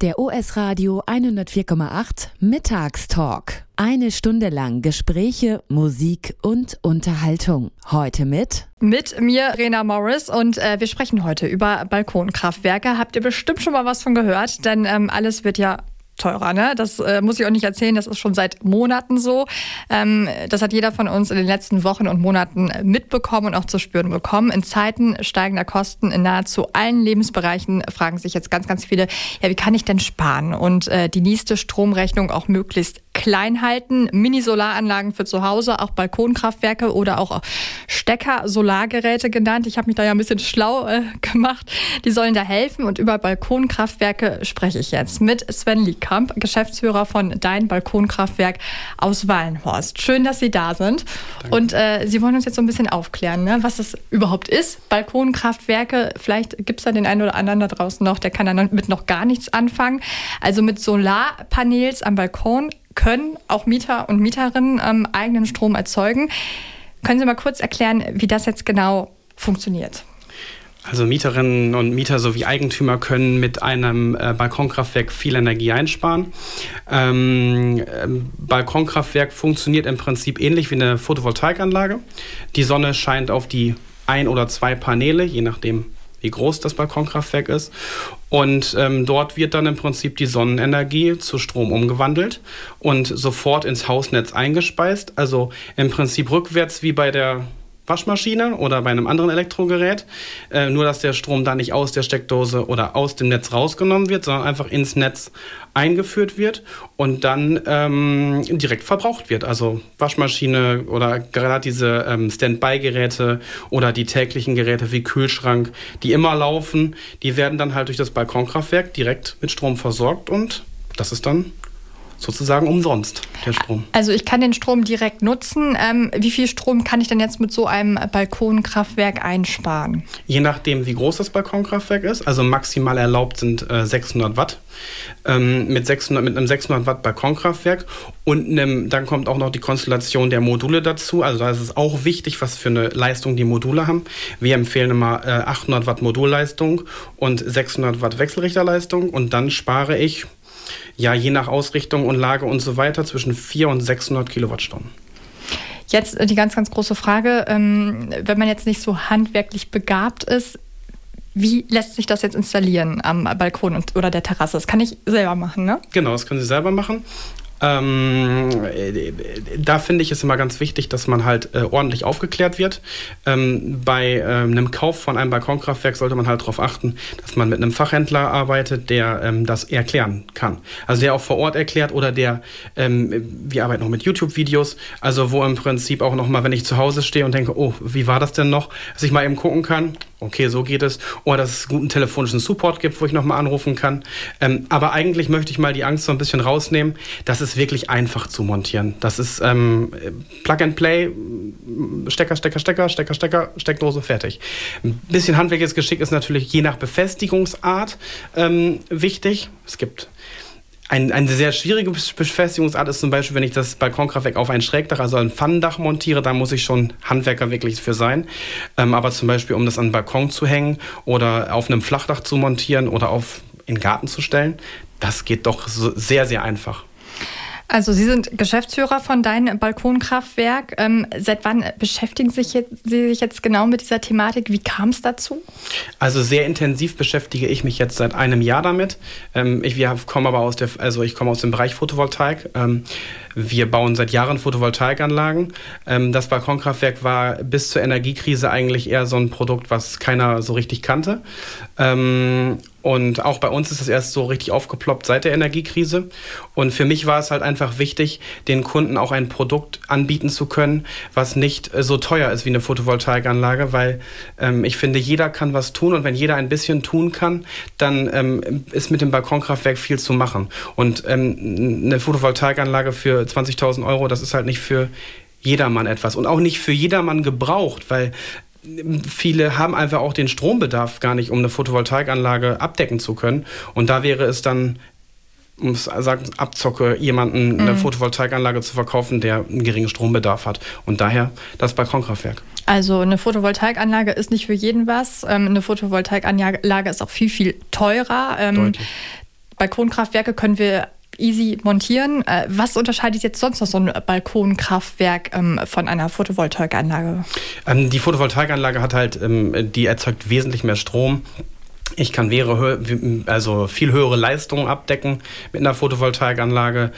Der US-Radio 104,8 Mittagstalk. Eine Stunde lang Gespräche, Musik und Unterhaltung. Heute mit mit mir Rena Morris und äh, wir sprechen heute über Balkonkraftwerke. Habt ihr bestimmt schon mal was von gehört? Denn ähm, alles wird ja teurer. Ne? Das äh, muss ich auch nicht erzählen, das ist schon seit Monaten so. Ähm, das hat jeder von uns in den letzten Wochen und Monaten mitbekommen und auch zu spüren bekommen. In Zeiten steigender Kosten in nahezu allen Lebensbereichen fragen sich jetzt ganz, ganz viele, ja, wie kann ich denn sparen und äh, die nächste Stromrechnung auch möglichst klein halten. Mini-Solaranlagen für zu Hause, auch Balkonkraftwerke oder auch Stecker-Solargeräte genannt. Ich habe mich da ja ein bisschen schlau äh, gemacht. Die sollen da helfen und über Balkonkraftwerke spreche ich jetzt mit Sven Liekamp, Geschäftsführer von Dein Balkonkraftwerk aus Wallenhorst. Schön, dass Sie da sind. Danke. Und äh, Sie wollen uns jetzt so ein bisschen aufklären, ne, was das überhaupt ist. Balkonkraftwerke, vielleicht gibt es da den einen oder anderen da draußen noch, der kann damit noch gar nichts anfangen. Also mit Solarpanels am Balkon können auch Mieter und Mieterinnen ähm, eigenen Strom erzeugen. Können Sie mal kurz erklären, wie das jetzt genau funktioniert? Also Mieterinnen und Mieter sowie Eigentümer können mit einem äh, Balkonkraftwerk viel Energie einsparen. Ähm, ähm, Balkonkraftwerk funktioniert im Prinzip ähnlich wie eine Photovoltaikanlage. Die Sonne scheint auf die ein oder zwei Paneele, je nachdem wie groß das Balkonkraftwerk ist. Und ähm, dort wird dann im Prinzip die Sonnenenergie zu Strom umgewandelt und sofort ins Hausnetz eingespeist. Also im Prinzip rückwärts wie bei der Waschmaschine oder bei einem anderen Elektrogerät. Äh, nur, dass der Strom da nicht aus der Steckdose oder aus dem Netz rausgenommen wird, sondern einfach ins Netz eingeführt wird und dann ähm, direkt verbraucht wird. Also Waschmaschine oder gerade diese ähm, Standby-Geräte oder die täglichen Geräte wie Kühlschrank, die immer laufen, die werden dann halt durch das Balkonkraftwerk direkt mit Strom versorgt und das ist dann sozusagen umsonst, der Strom. Also ich kann den Strom direkt nutzen. Ähm, wie viel Strom kann ich denn jetzt mit so einem Balkonkraftwerk einsparen? Je nachdem, wie groß das Balkonkraftwerk ist. Also maximal erlaubt sind äh, 600 Watt. Ähm, mit, 600, mit einem 600 Watt Balkonkraftwerk. Und einem, dann kommt auch noch die Konstellation der Module dazu. Also da ist es auch wichtig, was für eine Leistung die Module haben. Wir empfehlen immer äh, 800 Watt Modulleistung und 600 Watt Wechselrichterleistung. Und dann spare ich ja je nach Ausrichtung und Lage und so weiter zwischen 400 und 600 Kilowattstunden. Jetzt äh, die ganz, ganz große Frage, ähm, wenn man jetzt nicht so handwerklich begabt ist, wie lässt sich das jetzt installieren am Balkon oder der Terrasse? Das kann ich selber machen, ne? Genau, das können Sie selber machen. Ähm, da finde ich es immer ganz wichtig, dass man halt äh, ordentlich aufgeklärt wird. Ähm, bei ähm, einem Kauf von einem Balkonkraftwerk sollte man halt darauf achten, dass man mit einem Fachhändler arbeitet, der ähm, das erklären kann. Also der auch vor Ort erklärt oder der, ähm, wir arbeiten auch mit YouTube-Videos, also wo im Prinzip auch nochmal, wenn ich zu Hause stehe und denke, oh, wie war das denn noch, dass ich mal eben gucken kann, okay, so geht es. Oder dass es guten telefonischen Support gibt, wo ich nochmal anrufen kann. Ähm, aber eigentlich möchte ich mal die Angst so ein bisschen rausnehmen. Das ist wirklich einfach zu montieren. Das ist ähm, Plug and Play, Stecker, Stecker, Stecker, Stecker, Stecker, Steckdose, fertig. Ein bisschen handwerkliches Geschick ist natürlich je nach Befestigungsart ähm, wichtig. Es gibt ein, eine sehr schwierige Befestigungsart ist zum Beispiel, wenn ich das Balkonkraftwerk auf ein Schrägdach, also ein Pfannendach montiere, da muss ich schon Handwerker wirklich für sein. Ähm, aber zum Beispiel, um das an den Balkon zu hängen oder auf einem Flachdach zu montieren oder auf in den Garten zu stellen, das geht doch sehr, sehr einfach. Also Sie sind Geschäftsführer von Dein Balkonkraftwerk. Ähm, seit wann beschäftigen sich jetzt, Sie sich jetzt genau mit dieser Thematik? Wie kam es dazu? Also sehr intensiv beschäftige ich mich jetzt seit einem Jahr damit. Ähm, ich komme aber aus der, also ich komme aus dem Bereich Photovoltaik. Ähm, wir bauen seit Jahren Photovoltaikanlagen. Ähm, das Balkonkraftwerk war bis zur Energiekrise eigentlich eher so ein Produkt, was keiner so richtig kannte. Ähm, und auch bei uns ist das erst so richtig aufgeploppt seit der Energiekrise. Und für mich war es halt einfach wichtig, den Kunden auch ein Produkt anbieten zu können, was nicht äh, so teuer ist wie eine Photovoltaikanlage, weil ähm, ich finde, jeder kann was tun und wenn jeder ein bisschen tun kann, dann ähm, ist mit dem Balkonkraftwerk viel zu machen. Und ähm, eine Photovoltaikanlage für 20.000 Euro, das ist halt nicht für jedermann etwas und auch nicht für jedermann gebraucht, weil viele haben einfach auch den Strombedarf gar nicht, um eine Photovoltaikanlage abdecken zu können. Und da wäre es dann, um es sagen, Abzocke, jemanden mhm. eine Photovoltaikanlage zu verkaufen, der einen geringen Strombedarf hat. Und daher das Balkonkraftwerk. Also eine Photovoltaikanlage ist nicht für jeden was. Ähm, eine Photovoltaikanlage ist auch viel, viel teurer. Ähm, Deutlich Balkonkraftwerke können wir easy montieren. Äh, was unterscheidet jetzt sonst noch so ein Balkonkraftwerk ähm, von einer Photovoltaikanlage? Ähm, die Photovoltaikanlage hat halt, ähm, die erzeugt wesentlich mehr Strom. Ich kann mehrere, also viel höhere Leistungen abdecken mit einer Photovoltaikanlage.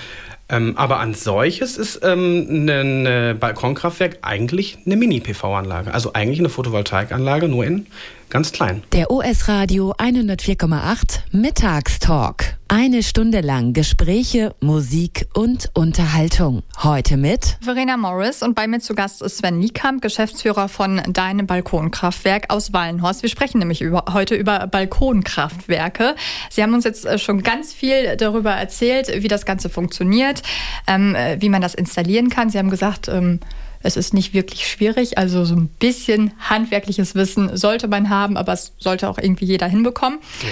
Ähm, aber an solches ist ähm, ein ne Balkonkraftwerk eigentlich eine Mini-PV-Anlage. Also eigentlich eine Photovoltaikanlage, nur in ganz klein. Der US Radio 104,8 Mittagstalk. Eine Stunde lang Gespräche, Musik und Unterhaltung. Heute mit Verena Morris und bei mir zu Gast ist Sven Niekamp, Geschäftsführer von Deinem Balkonkraftwerk aus Wallenhorst. Wir sprechen nämlich über, heute über Balkonkraftwerke. Sie haben uns jetzt äh, schon ganz viel darüber erzählt, wie das Ganze funktioniert, ähm, äh, wie man das installieren kann. Sie haben gesagt, ähm, es ist nicht wirklich schwierig, also so ein bisschen handwerkliches Wissen sollte man haben, aber es sollte auch irgendwie jeder hinbekommen. Ja.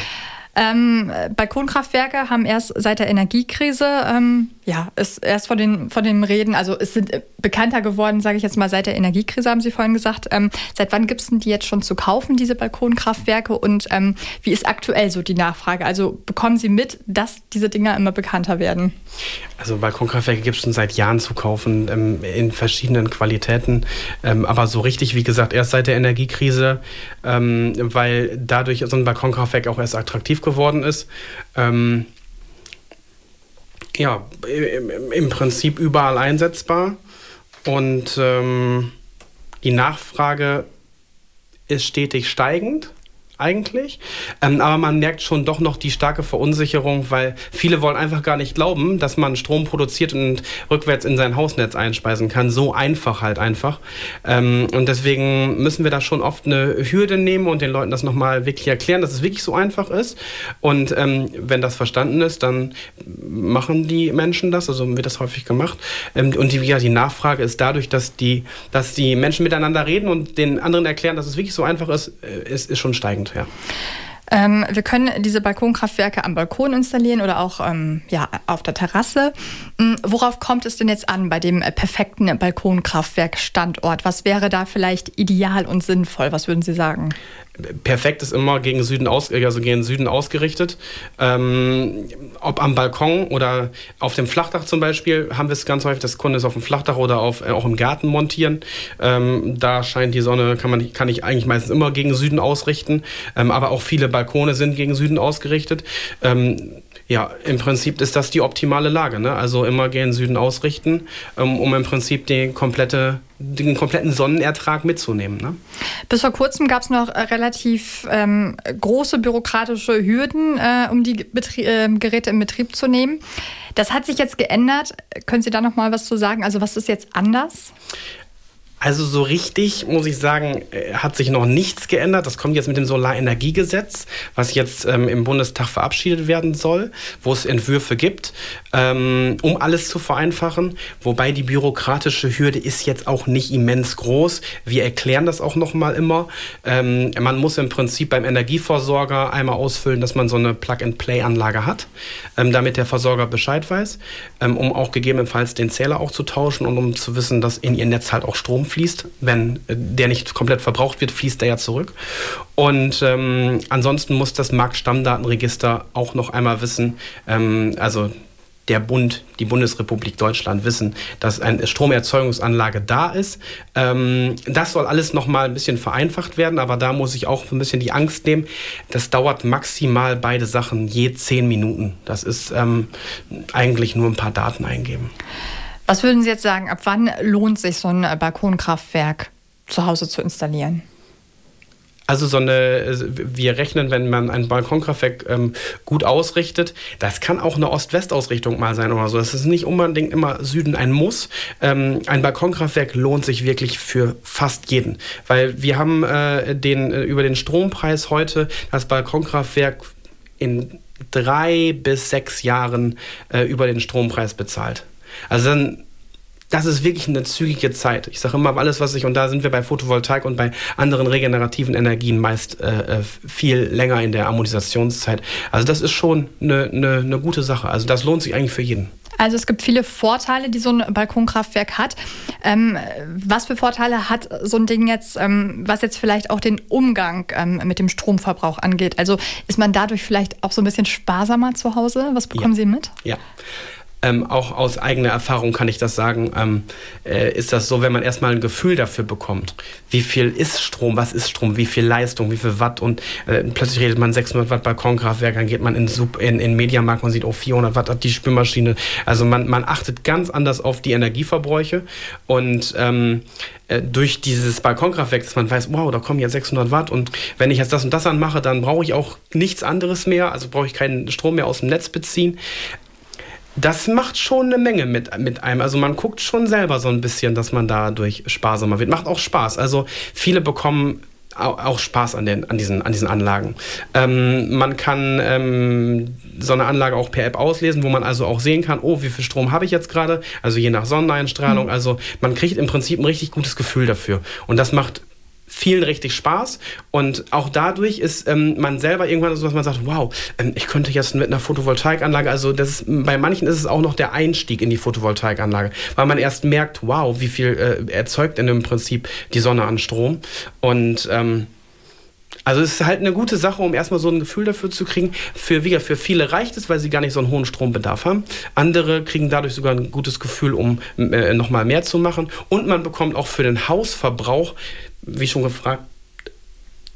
Ähm, Balkonkraftwerke haben erst seit der Energiekrise, ähm, ja, ist erst von den, von den Reden, also es sind bekannter geworden, sage ich jetzt mal, seit der Energiekrise, haben Sie vorhin gesagt. Ähm, seit wann gibt es denn die jetzt schon zu kaufen, diese Balkonkraftwerke? Und ähm, wie ist aktuell so die Nachfrage? Also bekommen Sie mit, dass diese Dinger immer bekannter werden? Also Balkonkraftwerke gibt es schon seit Jahren zu kaufen, ähm, in verschiedenen Qualitäten. Ähm, aber so richtig, wie gesagt, erst seit der Energiekrise, ähm, weil dadurch so ein Balkonkraftwerk auch erst attraktiv geworden ist. Ähm, ja, im, Prinzip überall einsetzbar. Und ähm, die Nachfrage ist stetig steigend eigentlich. Ähm, aber man merkt schon doch noch die starke Verunsicherung, weil viele wollen einfach gar nicht glauben, dass man Strom produziert und rückwärts in sein Hausnetz einspeisen kann. So einfach halt einfach. Ähm, und deswegen müssen wir da schon oft eine Hürde nehmen und den Leuten das nochmal wirklich erklären, dass es wirklich so einfach ist. Und ähm, wenn das verstanden ist, dann machen die Menschen das. Also wird das häufig gemacht. Ähm, und die, ja, die Nachfrage ist dadurch, dass die, dass die Menschen miteinander reden und den anderen erklären, dass es wirklich so einfach ist, äh, ist, ist schon steigend ja. Ähm, wir können diese Balkonkraftwerke am Balkon installieren oder auch ähm, ja, auf der Terrasse. Hm, worauf kommt es denn jetzt an bei dem äh, perfekten Balkonkraftwerkstandort? Was wäre da vielleicht ideal und sinnvoll? Was würden Sie sagen? perfekt ist immer gegen Süden aus, also gegen Süden ausgerichtet. Ähm, ob am Balkon oder auf dem Flachdach zum Beispiel haben wir es ganz häufig, dass Kunden es auf dem Flachdach oder auf, äh, auch im Garten montieren. Ähm, da scheint die Sonne, kann, man, kann ich eigentlich meistens immer gegen Süden ausrichten. Ähm, aber auch viele Balkone sind gegen Süden ausgerichtet. Ähm, ja, im Prinzip ist das die optimale Lage. Ne? Also immer gen Süden ausrichten, ähm, um im Prinzip die komplette, den kompletten Sonnenertrag mitzunehmen. Ne? Bis vor kurzem gab es noch äh, relativ ähm, große bürokratische Hürden, äh, um die Betrie äh, Geräte in Betrieb zu nehmen. Das hat sich jetzt geändert. Können Sie da noch mal was zu sagen? Also was ist jetzt anders? Also so richtig, muss ich sagen, äh, hat sich noch nichts geändert. Das kommt jetzt mit dem Solarenergiegesetz, was jetzt ähm, im Bundestag verabschiedet werden soll, wo es Entwürfe gibt, ähm, um alles zu vereinfachen. Wobei die bürokratische Hürde ist jetzt auch nicht immens groß. Wir erklären das auch noch mal immer. Ähm, man muss im Prinzip beim Energieversorger einmal ausfüllen, dass man so eine Plug-and-Play-Anlage hat, ähm, damit der Versorger Bescheid weiß, ähm, um auch gegebenenfalls den Zähler auch zu tauschen und um zu wissen, dass in ihr Netz halt auch Strom fließt. Wenn äh, der nicht komplett verbraucht wird, fließt der ja zurück. Und ähm, ansonsten muss das Marktstammdatenregister auch noch einmal wissen, ähm, also der Bund, die Bundesrepublik Deutschland wissen, dass eine Stromerzeugungsanlage da ist. Ähm, das soll alles noch mal ein bisschen vereinfacht werden, aber da muss ich auch ein bisschen die Angst nehmen. Das dauert maximal beide Sachen je zehn Minuten. Das ist ähm, eigentlich nur ein paar Daten eingeben. Was würden Sie jetzt sagen, ab wann lohnt sich so ein Balkonkraftwerk zu Hause zu installieren? Also so eine, wir rechnen, wenn man ein Balkonkraftwerk ähm, gut ausrichtet, das kann auch eine Ost-West-Ausrichtung mal sein oder so. Das ist nicht unbedingt immer Süden ein Muss. Ähm, ein Balkonkraftwerk lohnt sich wirklich für fast jeden, weil wir haben äh, den äh, über den Strompreis heute das Balkonkraftwerk in drei bis sechs Jahren äh, über den Strompreis bezahlt. Also dann, das ist wirklich eine zügige Zeit. Ich sage immer, alles, was ich, und da sind wir bei Photovoltaik und bei anderen regenerativen Energien meist äh, äh, viel länger in der Amortisationszeit. Also das ist schon eine, eine, eine gute Sache. Also das lohnt sich eigentlich für jeden. Also es gibt viele Vorteile, die so ein Balkonkraftwerk hat. Ähm, was für Vorteile hat so ein Ding jetzt, ähm, was jetzt vielleicht auch den Umgang ähm, mit dem Stromverbrauch angeht? Also ist man dadurch vielleicht auch so ein bisschen sparsamer zu Hause? Was bekommen ja. Sie mit? Ja ähm, auch aus eigener Erfahrung kann ich das sagen, ähm, äh, ist das so, wenn man erstmal ein Gefühl dafür bekommt, wie viel ist Strom, was ist Strom, wie viel Leistung, wie viel Watt und äh, plötzlich redet man 600 Watt Balkonkraftwerk, dann geht man in, Sub, in, in Mediamarkt und sieht, oh 400 Watt hat die Spülmaschine. Also man, man achtet ganz anders auf die Energieverbräuche und ähm, äh, durch dieses Balkonkraftwerk, dass man weiß, wow, da kommen jetzt 600 Watt und wenn ich jetzt das und das anmache, dann brauche ich auch nichts anderes mehr, also brauche ich keinen Strom mehr aus dem Netz beziehen das macht schon eine Menge mit, mit einem. Also man guckt schon selber so ein bisschen, dass man dadurch sparsamer wird. Macht auch Spaß. Also viele bekommen auch Spaß an, den, an, diesen, an diesen Anlagen. Ähm, man kann ähm, so eine Anlage auch per App auslesen, wo man also auch sehen kann, oh, wie viel Strom habe ich jetzt gerade, also je nach Sonneneinstrahlung. Mhm. Also man kriegt im Prinzip ein richtig gutes Gefühl dafür. Und das macht vielen richtig Spaß und auch dadurch ist ähm, man selber irgendwann so, dass man sagt, wow, ähm, ich könnte jetzt mit einer Photovoltaikanlage, also das ist, bei manchen ist es auch noch der Einstieg in die Photovoltaikanlage, weil man erst merkt, wow, wie viel äh, erzeugt denn im Prinzip die Sonne an Strom und ähm, also es ist halt eine gute Sache, um erstmal so ein Gefühl dafür zu kriegen. Für, wie, für viele reicht es, weil sie gar nicht so einen hohen Strombedarf haben. Andere kriegen dadurch sogar ein gutes Gefühl, um äh, nochmal mehr zu machen. Und man bekommt auch für den Hausverbrauch wie schon gefragt,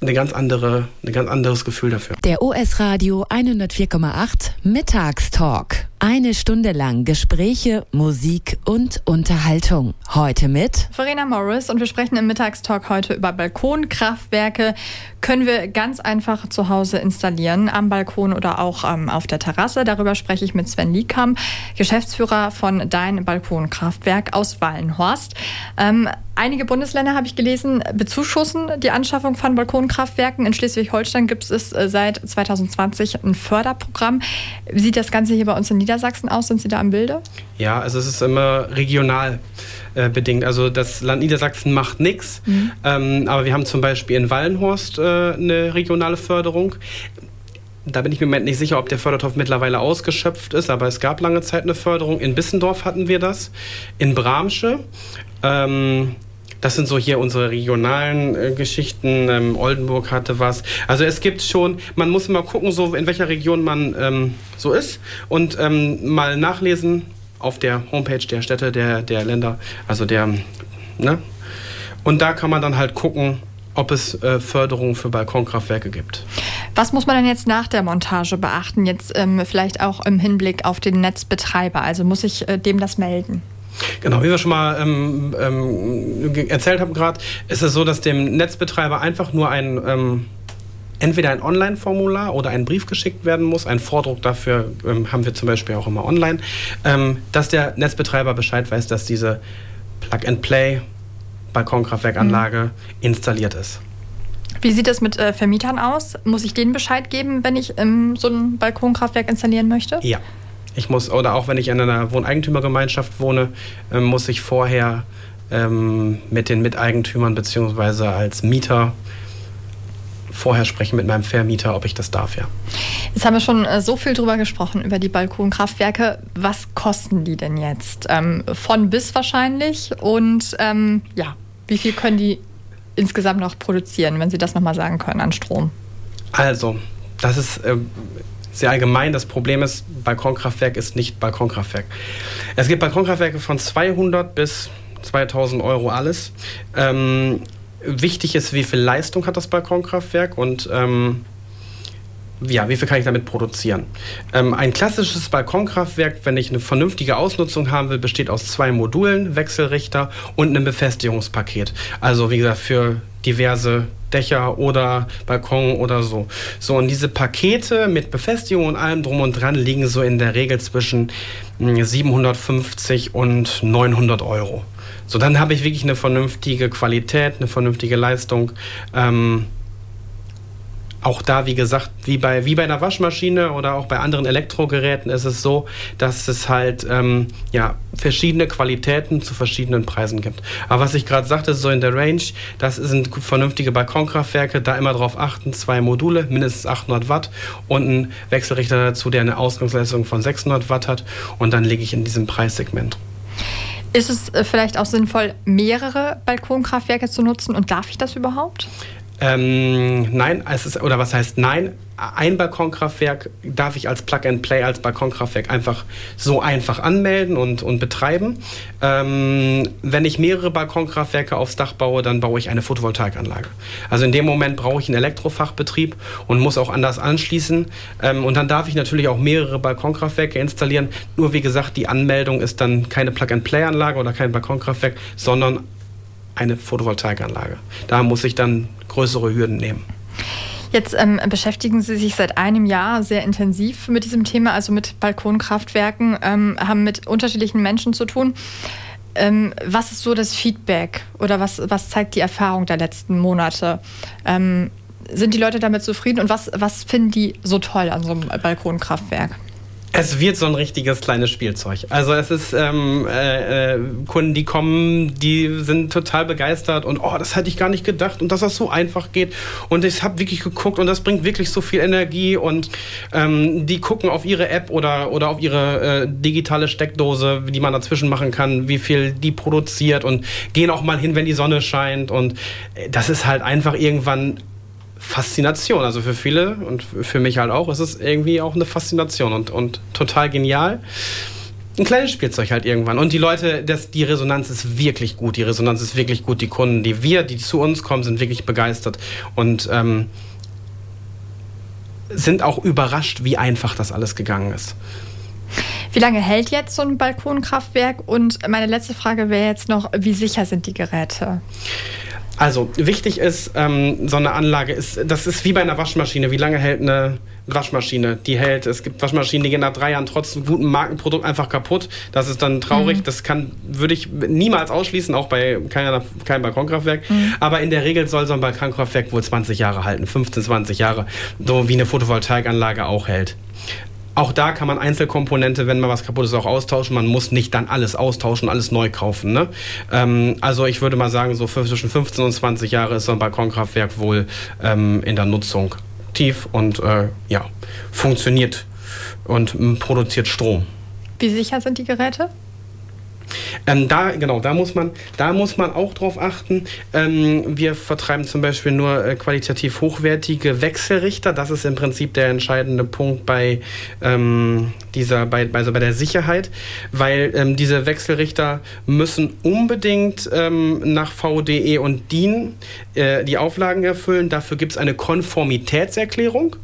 eine ganz andere, ein ganz anderes Gefühl dafür. Der OS Radio 104,8 Mittagstalk. Eine Stunde lang Gespräche, Musik und Unterhaltung. Heute mit Verena Morris und wir sprechen im Mittagstalk heute über Balkonkraftwerke. Können wir ganz einfach zu Hause installieren, am Balkon oder auch ähm, auf der Terrasse. Darüber spreche ich mit Sven Liekam, Geschäftsführer von Dein Balkonkraftwerk aus Wallenhorst. Ähm, einige Bundesländer, habe ich gelesen, bezuschussen die Anschaffung von Balkonkraftwerken. In Schleswig-Holstein gibt es äh, seit 2020 ein Förderprogramm. Wie sieht das Ganze hier bei uns in Niedersachsen Niedersachsen aus? Sind Sie da im Bilde? Ja, also es ist immer regional äh, bedingt. Also das Land Niedersachsen macht nichts, mhm. ähm, aber wir haben zum Beispiel in Wallenhorst äh, eine regionale Förderung. Da bin ich mir im Moment nicht sicher, ob der Fördertopf mittlerweile ausgeschöpft ist, aber es gab lange Zeit eine Förderung. In Bissendorf hatten wir das, in Bramsche. Ähm, das sind so hier unsere regionalen äh, Geschichten. Ähm, Oldenburg hatte was. Also es gibt schon, man muss mal gucken, so in welcher Region man ähm, so ist und ähm, mal nachlesen auf der Homepage der Städte, der, der Länder, also der, ne? Und da kann man dann halt gucken, ob es äh, Förderung für Balkonkraftwerke gibt. Was muss man denn jetzt nach der Montage beachten? Jetzt ähm, vielleicht auch im Hinblick auf den Netzbetreiber. Also muss ich äh, dem das melden? Genau, wie wir schon mal ähm, ähm, erzählt haben gerade, ist es so, dass dem Netzbetreiber einfach nur ein ähm, entweder ein Online-Formular oder ein Brief geschickt werden muss. Ein Vordruck dafür ähm, haben wir zum Beispiel auch immer online, ähm, dass der Netzbetreiber Bescheid weiß, dass diese Plug-and-Play Balkonkraftwerkanlage mhm. installiert ist. Wie sieht es mit äh, Vermietern aus? Muss ich denen Bescheid geben, wenn ich ähm, so ein Balkonkraftwerk installieren möchte? Ja, ich muss, oder auch wenn ich in einer Wohneigentümergemeinschaft wohne, äh, muss ich vorher ähm, mit den Miteigentümern bzw. als Mieter vorher sprechen mit meinem Vermieter, ob ich das darf, ja. Jetzt haben wir schon äh, so viel drüber gesprochen, über die Balkonkraftwerke. Was kosten die denn jetzt? Ähm, von bis wahrscheinlich. Und ähm, ja, wie viel können die insgesamt noch produzieren, wenn Sie das nochmal sagen können, an Strom? Also, das ist äh, sehr allgemein. Das Problem ist, Balkonkraftwerk ist nicht Balkonkraftwerk. Es gibt Balkonkraftwerke von 200 bis 2000 Euro alles. Ähm, wichtig ist, wie viel Leistung hat das Balkonkraftwerk und ähm, ja, wie viel kann ich damit produzieren? Ähm, ein klassisches Balkonkraftwerk, wenn ich eine vernünftige Ausnutzung haben will, besteht aus zwei Modulen, Wechselrichter und einem Befestigungspaket. Also wie gesagt, für diverse Dächer oder Balkon oder so. So, und diese Pakete mit Befestigung und allem drum und dran liegen so in der Regel zwischen 750 hm, und 900 Euro. So, dann habe ich wirklich eine vernünftige Qualität, eine vernünftige Leistung. Ähm, auch da, wie gesagt, wie bei, wie bei einer Waschmaschine oder auch bei anderen Elektrogeräten ist es so, dass es halt ähm, ja, verschiedene Qualitäten zu verschiedenen Preisen gibt. Aber was ich gerade sagte, so in der Range, das sind vernünftige Balkonkraftwerke, da immer darauf achten, zwei Module, mindestens 800 Watt und ein Wechselrichter dazu, der eine Ausgangsleistung von 600 Watt hat und dann liege ich in diesem Preissegment. Ist es äh, vielleicht auch sinnvoll, mehrere Balkonkraftwerke zu nutzen und darf ich das überhaupt? Ähm, nein, es ist, oder was heißt nein? Ein Balkonkraftwerk darf ich als Plug-and-Play, als Balkonkraftwerk einfach so einfach anmelden und, und betreiben. Ähm, wenn ich mehrere Balkonkraftwerke aufs Dach baue, dann baue ich eine Photovoltaikanlage. Also in dem Moment brauche ich einen Elektrofachbetrieb und muss auch anders anschließen. Ähm, und dann darf ich natürlich auch mehrere Balkonkraftwerke installieren. Nur wie gesagt, die Anmeldung ist dann keine Plug-and-Play-Anlage oder kein Balkonkraftwerk, sondern eine Photovoltaikanlage. Da muss ich dann größere Hürden nehmen. Jetzt ähm, beschäftigen Sie sich seit einem Jahr sehr intensiv mit diesem Thema, also mit Balkonkraftwerken, ähm, haben mit unterschiedlichen Menschen zu tun. Ähm, was ist so das Feedback oder was, was zeigt die Erfahrung der letzten Monate? Ähm, sind die Leute damit zufrieden und was, was finden die so toll an so einem Balkonkraftwerk? Es wird so ein richtiges kleines Spielzeug. Also es ist ähm, äh, äh, Kunden, die kommen, die sind total begeistert und oh, das hätte ich gar nicht gedacht und dass das so einfach geht. Und ich habe wirklich geguckt und das bringt wirklich so viel Energie und ähm, die gucken auf ihre App oder, oder auf ihre äh, digitale Steckdose, die man dazwischen machen kann, wie viel die produziert und gehen auch mal hin, wenn die Sonne scheint. Und äh, das ist halt einfach irgendwann Faszination. Also für viele und für mich halt auch, ist es irgendwie auch eine Faszination und, und total genial. Ein kleines Spielzeug halt irgendwann. Und die Leute, das, die Resonanz ist wirklich gut. Die Resonanz ist wirklich gut. Die Kunden, die wir, die zu uns kommen, sind wirklich begeistert und ähm, sind auch überrascht, wie einfach das alles gegangen ist. Wie lange hält jetzt so ein Balkonkraftwerk? Und meine letzte Frage wäre jetzt noch, wie sicher sind die Geräte? Also wichtig ist, ähm, so eine Anlage ist, das ist wie bei einer Waschmaschine. Wie lange hält eine Waschmaschine? Die hält, es gibt Waschmaschinen, die gehen nach drei Jahren trotz gutem Markenprodukt einfach kaputt. Das ist dann traurig. Mhm. Das kann, würde ich niemals ausschließen, auch bei keiner, keinem Balkonkraftwerk. Mhm. Aber in der Regel soll so ein Balkonkraftwerk wohl 20 Jahre halten, 15, 20 Jahre. So wie eine Photovoltaikanlage auch hält. Auch da kann man Einzelkomponente, wenn mal was kaputt ist, auch austauschen. Man muss nicht dann alles austauschen, alles neu kaufen. Ne? Ähm, also ich würde mal sagen, so zwischen 15 und 20 Jahre ist so ein Balkonkraftwerk wohl ähm, in der Nutzung tief und äh, ja, funktioniert und produziert Strom. Wie sicher sind die Geräte? Ähm, da, genau, da muss man, da muss man auch drauf achten. Ähm, wir vertreiben zum Beispiel nur äh, qualitativ hochwertige Wechselrichter. Das ist im Prinzip der entscheidende Punkt bei ähm, dieser, bei, also bei der Sicherheit, weil ähm, diese Wechselrichter müssen unbedingt ähm, nach VDE und DIN äh, die Auflagen erfüllen. Dafür gibt es eine Konformitätserklärung.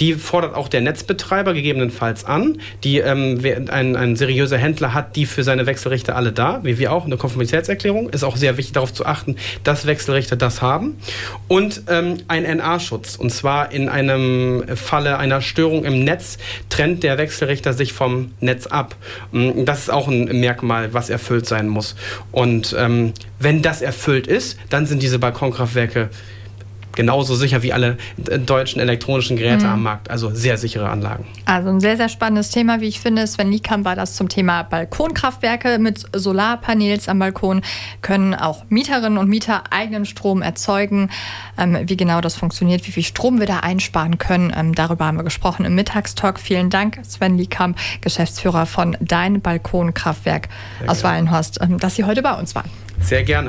Die fordert auch der Netzbetreiber gegebenenfalls an. Die, ähm, ein, ein seriöser Händler hat die für seine Wechselrichter alle da, wie wir auch. Eine Konformitätserklärung ist auch sehr wichtig darauf zu achten, dass Wechselrichter das haben. Und ähm, ein NA-Schutz. Und zwar in einem Falle einer Störung im Netz trennt der Wechselrichter sich vom Netz ab. Mm, das ist auch ein Merkmal, was erfüllt sein muss. Und ähm, wenn das erfüllt ist, dann sind diese Balkonkraftwerke genauso sicher wie alle deutschen elektronischen Geräte mhm. am Markt. Also sehr sichere Anlagen. Also ein sehr, sehr spannendes Thema, wie ich finde. Sven Liekam war das zum Thema Balkonkraftwerke mit Solarpanels am Balkon. Können auch Mieterinnen und Mieter eigenen Strom erzeugen. Ähm, wie genau das funktioniert, wie viel Strom wir da einsparen können, ähm, darüber haben wir gesprochen im Mittagstalk. Vielen Dank, Sven Liekam, Geschäftsführer von Dein Balkonkraftwerk aus Wallenhorst, ähm, dass Sie heute bei uns waren. Sehr gerne.